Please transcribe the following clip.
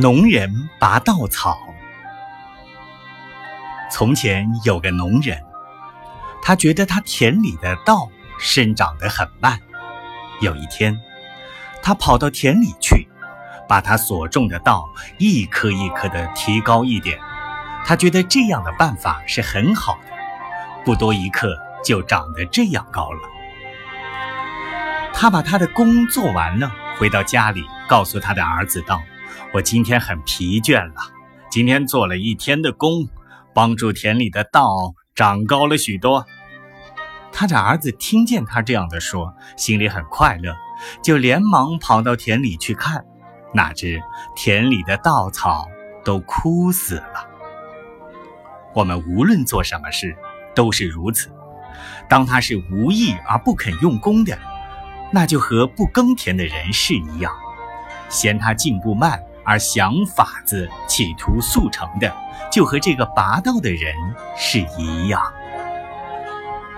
农人拔稻草。从前有个农人，他觉得他田里的稻生长得很慢。有一天，他跑到田里去，把他所种的稻一颗一颗的提高一点。他觉得这样的办法是很好的，不多一刻就长得这样高了。他把他的工做完了，回到家里，告诉他的儿子道。我今天很疲倦了，今天做了一天的工，帮助田里的稻长高了许多。他的儿子听见他这样的说，心里很快乐，就连忙跑到田里去看，哪知田里的稻草都枯死了。我们无论做什么事，都是如此。当他是无意而不肯用功的，那就和不耕田的人是一样，嫌他进步慢。而想法子企图速成的，就和这个拔刀的人是一样。